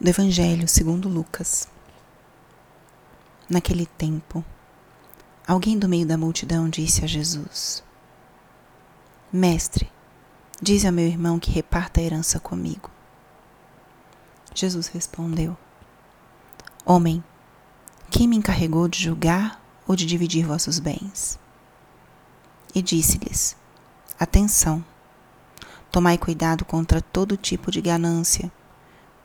do Evangelho segundo Lucas. Naquele tempo, alguém do meio da multidão disse a Jesus: Mestre, diz ao meu irmão que reparta a herança comigo. Jesus respondeu: Homem, quem me encarregou de julgar ou de dividir vossos bens? E disse-lhes: Atenção, tomai cuidado contra todo tipo de ganância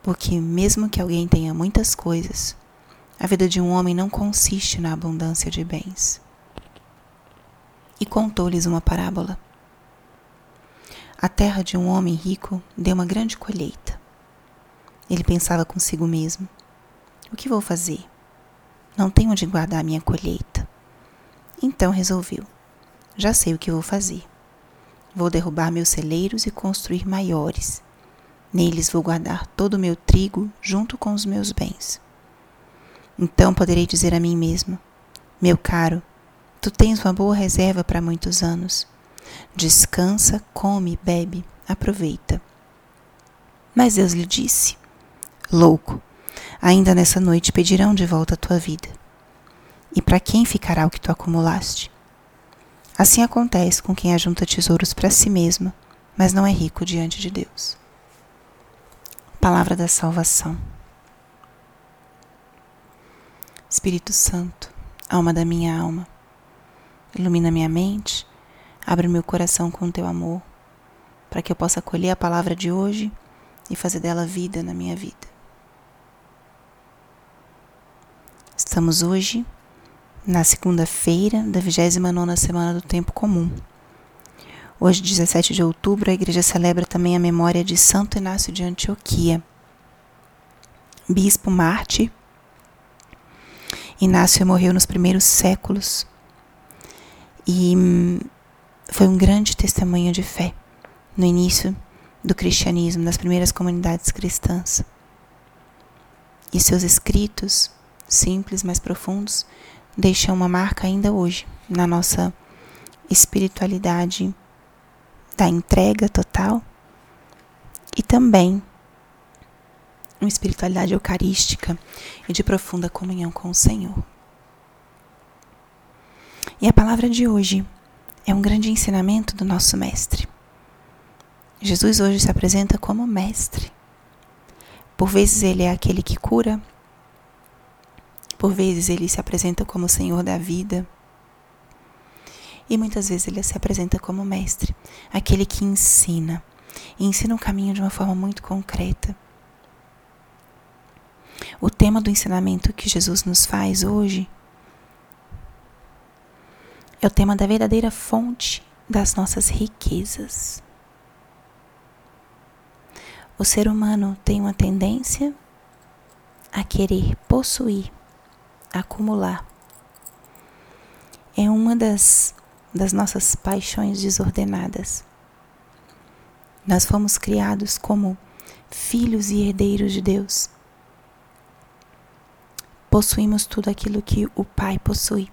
porque, mesmo que alguém tenha muitas coisas, a vida de um homem não consiste na abundância de bens. E contou-lhes uma parábola. A terra de um homem rico deu uma grande colheita. Ele pensava consigo mesmo: O que vou fazer? Não tenho onde guardar minha colheita. Então resolveu: Já sei o que vou fazer. Vou derrubar meus celeiros e construir maiores Neles vou guardar todo o meu trigo junto com os meus bens. Então poderei dizer a mim mesmo: Meu caro, tu tens uma boa reserva para muitos anos. Descansa, come, bebe, aproveita. Mas Deus lhe disse: Louco, ainda nessa noite pedirão de volta a tua vida. E para quem ficará o que tu acumulaste? Assim acontece com quem ajunta tesouros para si mesmo, mas não é rico diante de Deus palavra da salvação. Espírito Santo, alma da minha alma, ilumina minha mente, abre meu coração com teu amor, para que eu possa acolher a palavra de hoje e fazer dela vida na minha vida. Estamos hoje na segunda-feira da 29 semana do tempo comum. Hoje, 17 de outubro, a igreja celebra também a memória de Santo Inácio de Antioquia, bispo Marte. Inácio morreu nos primeiros séculos e hum, foi um grande testemunho de fé no início do cristianismo, nas primeiras comunidades cristãs. E seus escritos, simples, mas profundos, deixam uma marca ainda hoje na nossa espiritualidade da entrega total e também uma espiritualidade eucarística e de profunda comunhão com o Senhor. E a palavra de hoje é um grande ensinamento do nosso Mestre. Jesus hoje se apresenta como Mestre. Por vezes ele é aquele que cura, por vezes ele se apresenta como Senhor da vida, e muitas vezes ele se apresenta como mestre, aquele que ensina, e ensina o caminho de uma forma muito concreta. O tema do ensinamento que Jesus nos faz hoje é o tema da verdadeira fonte das nossas riquezas. O ser humano tem uma tendência a querer possuir, acumular. É uma das das nossas paixões desordenadas. Nós fomos criados como filhos e herdeiros de Deus. Possuímos tudo aquilo que o Pai possui.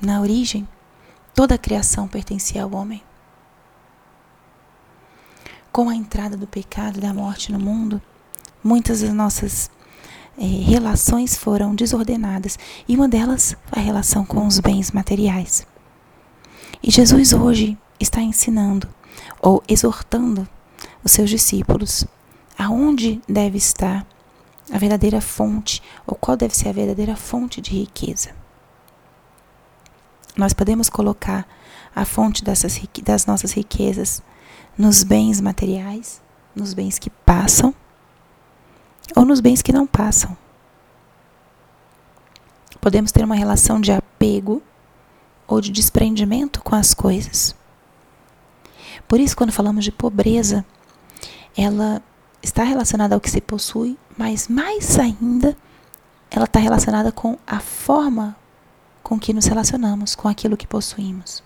Na origem, toda a criação pertencia ao homem. Com a entrada do pecado e da morte no mundo, muitas das nossas é, relações foram desordenadas e uma delas a relação com os bens materiais. E Jesus hoje está ensinando ou exortando os seus discípulos aonde deve estar a verdadeira fonte ou qual deve ser a verdadeira fonte de riqueza. Nós podemos colocar a fonte dessas, das nossas riquezas nos bens materiais, nos bens que passam ou nos bens que não passam. Podemos ter uma relação de apego ou de desprendimento com as coisas. Por isso, quando falamos de pobreza, ela está relacionada ao que se possui, mas mais ainda, ela está relacionada com a forma com que nos relacionamos com aquilo que possuímos.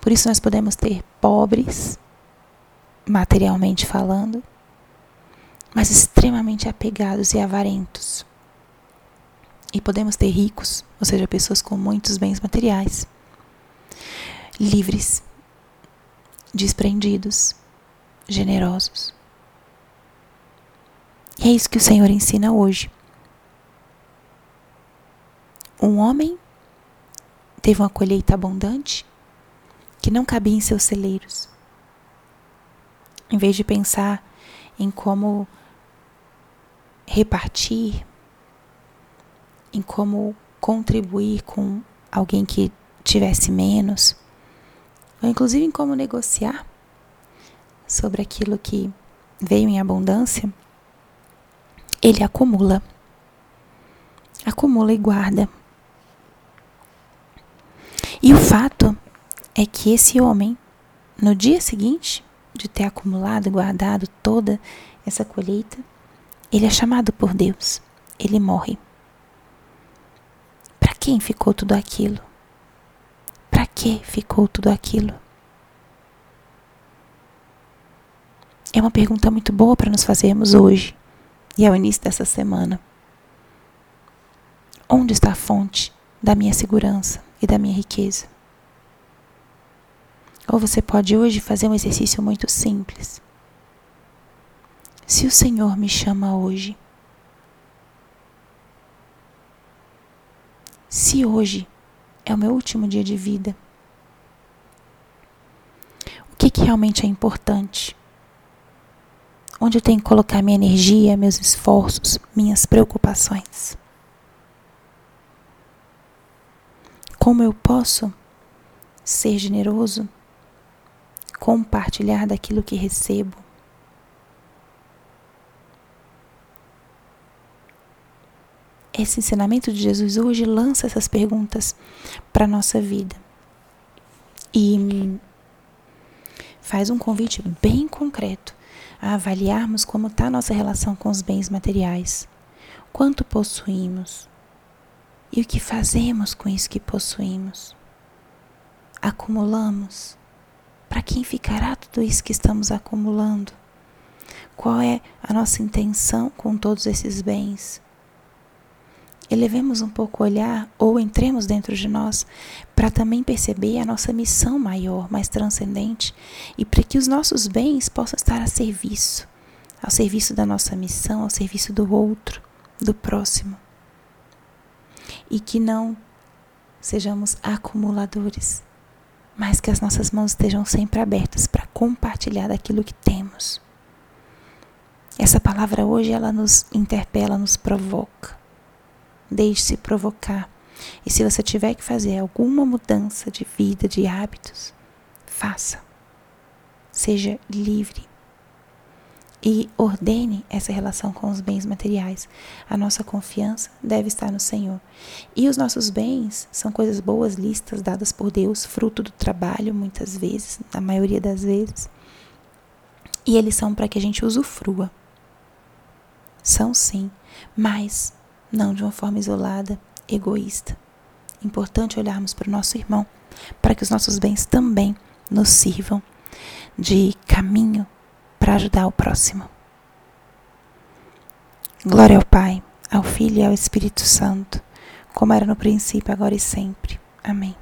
Por isso, nós podemos ter pobres, materialmente falando, mas extremamente apegados e avarentos. E podemos ter ricos, ou seja, pessoas com muitos bens materiais, livres, desprendidos, generosos. É isso que o Senhor ensina hoje. Um homem teve uma colheita abundante que não cabia em seus celeiros. Em vez de pensar em como repartir, em como contribuir com alguém que tivesse menos, ou inclusive em como negociar sobre aquilo que veio em abundância, ele acumula. Acumula e guarda. E o fato é que esse homem, no dia seguinte de ter acumulado e guardado toda essa colheita, ele é chamado por Deus, ele morre. Para quem ficou tudo aquilo? Para que ficou tudo aquilo? É uma pergunta muito boa para nos fazermos hoje e ao início dessa semana. Onde está a fonte da minha segurança e da minha riqueza? Ou você pode hoje fazer um exercício muito simples. Se o Senhor me chama hoje, se hoje é o meu último dia de vida, o que, que realmente é importante? Onde eu tenho que colocar minha energia, meus esforços, minhas preocupações? Como eu posso ser generoso, compartilhar daquilo que recebo? Esse ensinamento de Jesus hoje lança essas perguntas para a nossa vida. E faz um convite bem concreto a avaliarmos como está a nossa relação com os bens materiais. Quanto possuímos? E o que fazemos com isso que possuímos? Acumulamos? Para quem ficará tudo isso que estamos acumulando? Qual é a nossa intenção com todos esses bens? Elevemos um pouco o olhar ou entremos dentro de nós para também perceber a nossa missão maior, mais transcendente e para que os nossos bens possam estar a serviço, ao serviço da nossa missão, ao serviço do outro, do próximo. E que não sejamos acumuladores, mas que as nossas mãos estejam sempre abertas para compartilhar daquilo que temos. Essa palavra hoje ela nos interpela, nos provoca Deixe-se provocar. E se você tiver que fazer alguma mudança de vida, de hábitos, faça. Seja livre. E ordene essa relação com os bens materiais. A nossa confiança deve estar no Senhor. E os nossos bens são coisas boas, listas dadas por Deus, fruto do trabalho, muitas vezes, na maioria das vezes. E eles são para que a gente usufrua. São sim, mas não de uma forma isolada, egoísta. Importante olharmos para o nosso irmão, para que os nossos bens também nos sirvam de caminho para ajudar o próximo. Glória ao Pai, ao Filho e ao Espírito Santo, como era no princípio, agora e sempre. Amém.